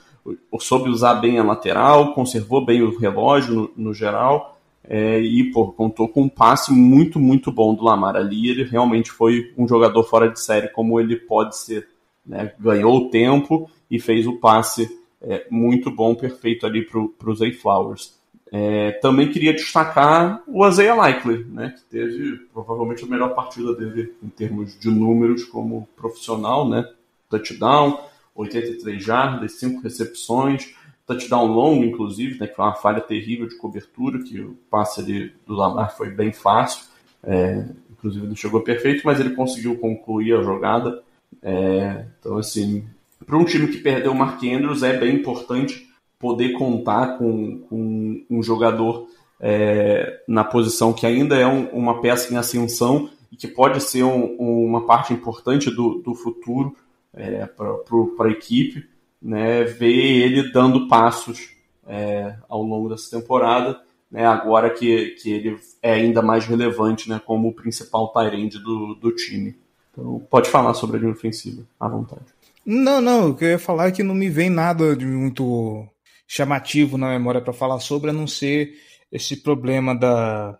soube usar bem a lateral, conservou bem o relógio no, no geral, é, e pô, contou com um passe muito, muito bom do Lamar ali. Ele realmente foi um jogador fora de série, como ele pode ser. Né? Ganhou o tempo e fez o passe é, muito bom, perfeito ali para o Zay Flowers. É, também queria destacar o Isaiah Likely, né, que teve provavelmente a melhor partida dele em termos de números como profissional, né, touchdown, 83 jardas, 5 recepções, touchdown longo, inclusive, né, que foi uma falha terrível de cobertura, que o passe ali do Lamar foi bem fácil, é, inclusive não chegou perfeito, mas ele conseguiu concluir a jogada. É, então, assim, para um time que perdeu o Mark Andrews, é bem importante poder contar com, com um jogador é, na posição que ainda é um, uma peça em ascensão e que pode ser um, uma parte importante do, do futuro é, para a equipe, né, ver ele dando passos é, ao longo dessa temporada, né, agora que, que ele é ainda mais relevante né, como o principal tight do, do time. Então, pode falar sobre a linha ofensiva, à vontade. Não, não, o que eu ia falar é que não me vem nada de muito chamativo na memória para falar sobre, a não ser esse problema da.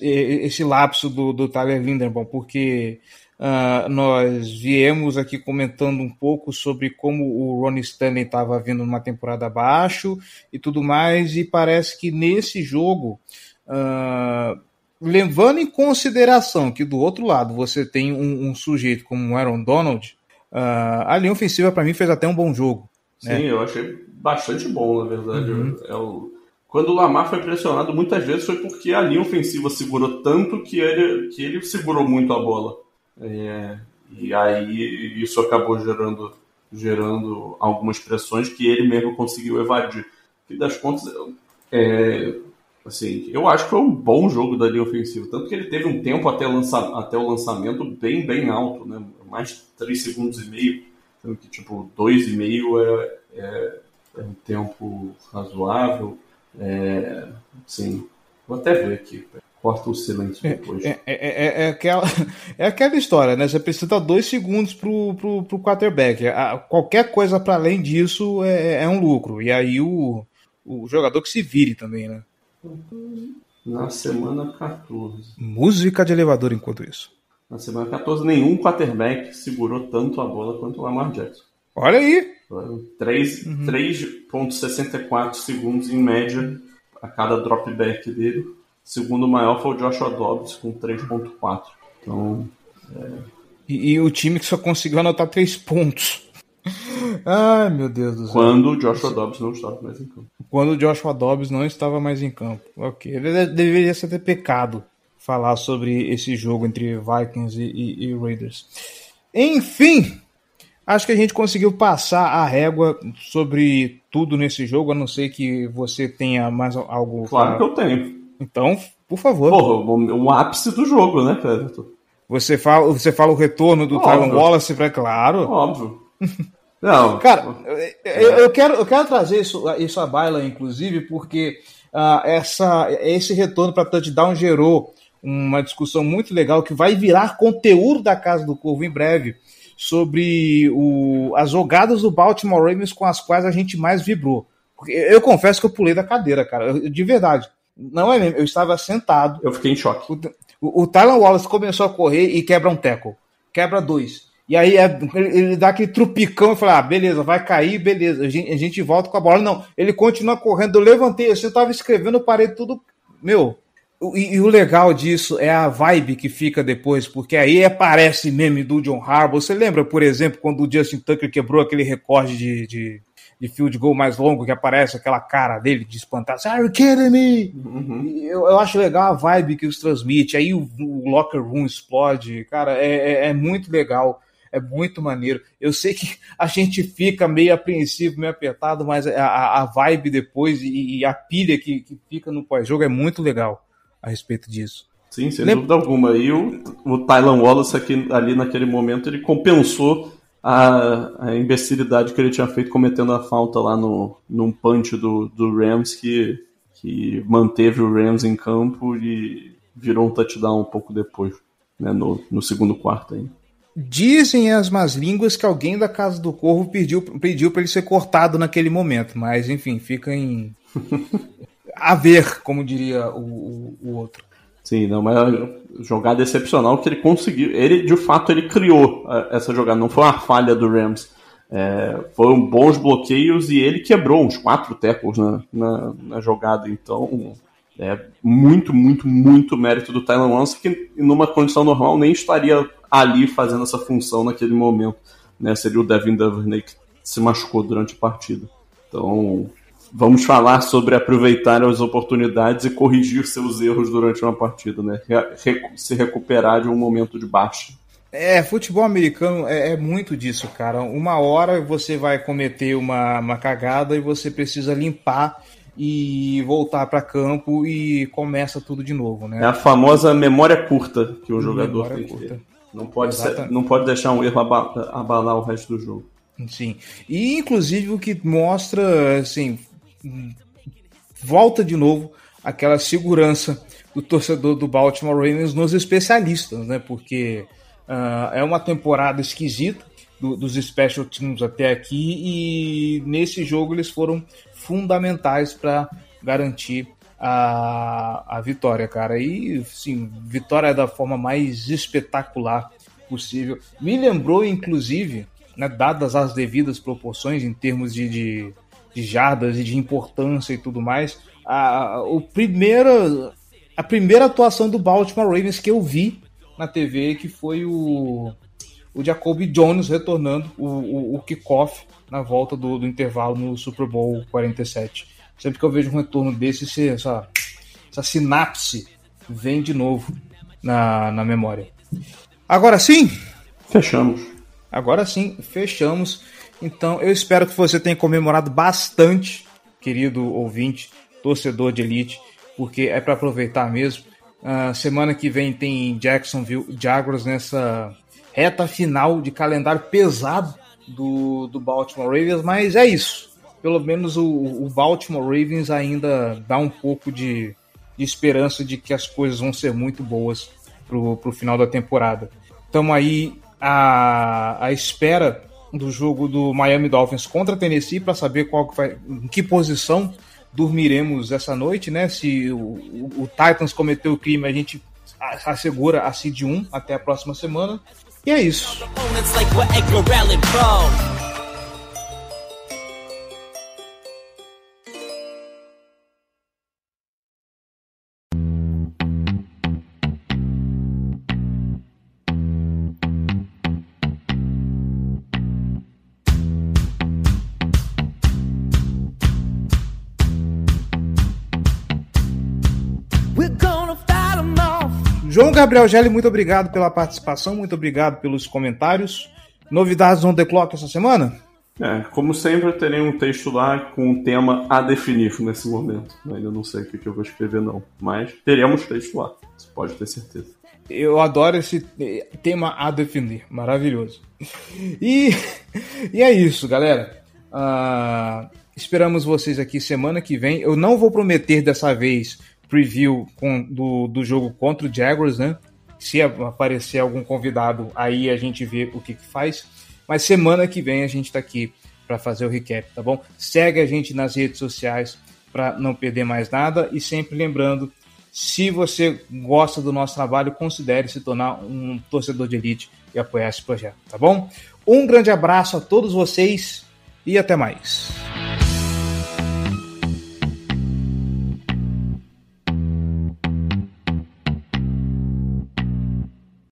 esse lapso do, do Tyler Linderbaum, porque uh, nós viemos aqui comentando um pouco sobre como o Ronnie Stanley estava vindo numa temporada abaixo e tudo mais, e parece que nesse jogo. Uh, levando em consideração que do outro lado você tem um, um sujeito como o Aaron Donald, uh, a linha ofensiva para mim fez até um bom jogo. Sim, né? eu achei bastante bom, na verdade. Uhum. É o... Quando o Lamar foi pressionado, muitas vezes foi porque a linha ofensiva segurou tanto que ele, que ele segurou muito a bola. É... E aí isso acabou gerando, gerando algumas pressões que ele mesmo conseguiu evadir. E das contas, é, assim, eu acho que foi um bom jogo da linha ofensiva. Tanto que ele teve um tempo até, lança, até o lançamento bem, bem alto, né? Mais de 3 segundos e meio. Então, que tipo, 2,5 é, é é um tempo razoável. É, sim, vou até ver aqui. Corta o silêncio É, depois. é, é, é, é aquela, é aquela história, né? Você precisa dois segundos pro, pro, pro quarterback. A- qualquer coisa para além disso é, é um lucro. E aí o, o jogador que se vire também, né? Na semana 14. Música de elevador enquanto isso. Na semana 14, nenhum quarterback segurou tanto a bola quanto o Lamar Jackson. Olha aí! Foram três- 3,64 segundos em média a cada dropback dele. Segundo maior foi o Joshua Dobbs com 3,4. Então, E, e o time que só conseguiu anotar três pontos. Ai, meu Deus do céu. quando o Joshua Dobbs não estava mais em campo. Quando o Joshua Dobbs não estava mais em campo. Ok. Ele de- deveria ser até pecado falar sobre esse jogo entre Vikings e, e- e Raiders. Enfim, acho que a gente conseguiu passar a régua sobre tudo nesse jogo, a não ser que você tenha mais algo. Claro que pra- eu tenho. Então, por favor. Porra, o, ápice do jogo, né, Cleverton? Você, fala, você fala o retorno do. Tyron Wallace, pra, claro. Óbvio. Não, Cara, eu, eu quero, eu quero trazer isso, isso à baila, inclusive, porque ah, essa, esse retorno para touchdown gerou uma discussão muito legal que vai virar conteúdo da Casa do Corvo em breve sobre o, as jogadas do Baltimore Ravens com as quais a gente mais vibrou. Porque eu confesso que eu pulei da cadeira, cara, eu- de verdade. Não é mesmo, eu estava sentado, eu fiquei em choque. o, o Tylan Wallace começou a correr e quebra um tackle. Quebra dois. E aí é- ele, ele dá aquele trupicão e fala: ah, beleza, vai cair, beleza. A gente, a gente volta com a bola. Não, ele continua correndo. Eu levantei assim, eu tava escrevendo, parei tudo. Meu. E, e o legal disso é a vibe que fica depois, porque aí aparece meme do John Harbaugh. Você lembra, por exemplo, quando o Justin Tucker quebrou aquele recorde de, de, de field goal mais longo, que aparece aquela cara dele de espantar, assim, Are you kidding me? E Eu, eu acho legal a vibe que os transmite. Aí o, o locker room explode. Cara, é, é, é muito legal. É muito maneiro. Eu sei que a gente fica meio apreensivo, meio apertado, mas a, a- a vibe depois e, e a pilha que, que fica no pós-jogo é muito legal a respeito disso. Sim, sem Lem- dúvida alguma. E o, o Tylan Wallace aqui, ali naquele momento, ele compensou a, a imbecilidade que ele tinha feito cometendo a falta lá no, num punch do, do Rams que, que manteve o Rams em campo e virou um touchdown um pouco depois, né, no, no segundo quarto aí. Dizem as más línguas que alguém da Casa do Corvo pediu, pediu para ele ser cortado naquele momento, mas enfim, fica em. a ver, como diria o, o, outro. Sim, não, mas jogada excepcional que ele conseguiu. Ele, de fato, ele criou eh, essa jogada. Não foi uma falha do Rams. É, foram bons bloqueios e ele quebrou uns quatro tackles na, na, na jogada. Então, é muito, muito, muito mérito do Tyler Wallace, que numa condição normal nem estaria ali fazendo essa função naquele momento. Né? Seria o Devin Duvernay que se machucou durante a partida. Então, vamos falar sobre aproveitar as oportunidades e corrigir seus erros durante uma partida, né? Se recuperar de um momento de baixa. É, futebol americano é, é muito disso, cara. Uma hora você vai cometer uma, uma cagada e você precisa limpar e voltar para campo e começa tudo de novo, É né? a famosa memória curta que o jogador Memória tem que curta. ter. Não pode, ser- não pode deixar um erro aba- abalar o resto do jogo. Sim. E inclusive o que mostra, assim, volta de novo aquela segurança do torcedor do Baltimore Ravens nos especialistas, né? Porque ah, é uma temporada esquisita do- dos special teams até aqui e nesse jogo eles foram fundamentais para garantir a, a vitória, cara. E sim, vitória da forma mais espetacular possível. Me lembrou, inclusive, né, dadas as devidas proporções em termos de, de, de jardas e de importância e tudo mais, a, o primeiro, a primeira atuação do Baltimore Ravens que eu vi na TV, que foi o, o Jacoby Jones retornando o, o, o kickoff na volta do, do intervalo no Super Bowl 47. Sempre que eu vejo um retorno desse, esse- essa, essa sinapse vem de novo na, na memória. Agora sim, Fechamos. Agora sim, fechamos. Então, eu espero que você tenha comemorado bastante, querido ouvinte, torcedor de elite, porque é para aproveitar mesmo. Ah, semana que vem tem Jacksonville Jaguars nessa reta final de calendário pesado do, do Baltimore Ravens, mas é isso. pelo menos o, o Baltimore Ravens ainda dá um pouco de, de, esperança de que as coisas vão ser muito boas pro, pro final da temporada. Estamos aí à, à espera do jogo do Miami Dolphins contra Tennessee para saber qual que vai, em que posição dormiremos essa noite, né? Se o, o, o Titans cometeu o crime, a gente assegura a seed 1 até a próxima semana. E é isso. João Gabriel Gelli, muito obrigado pela participação, muito obrigado pelos comentários. Novidades on the clock essa semana? É, como sempre, eu terei um texto lá com um tema a definir nesse momento. Ainda não sei o que eu vou escrever, não. Mas teremos texto lá, você pode ter certeza. Eu adoro esse tema a definir, maravilhoso. E, e é isso, galera. Uh, esperamos vocês aqui semana que vem. Eu não vou prometer dessa vez preview com, do, do jogo contra o Jaguars, né? Se aparecer algum convidado, aí a gente vê o que, que faz. Mas semana que vem a gente está aqui para fazer o recap, tá bom? Segue a gente nas redes sociais para não perder mais nada e sempre lembrando, se você gosta do nosso trabalho, considere se tornar um torcedor de elite e apoiar esse projeto, tá bom? Um grande abraço a todos vocês e até mais.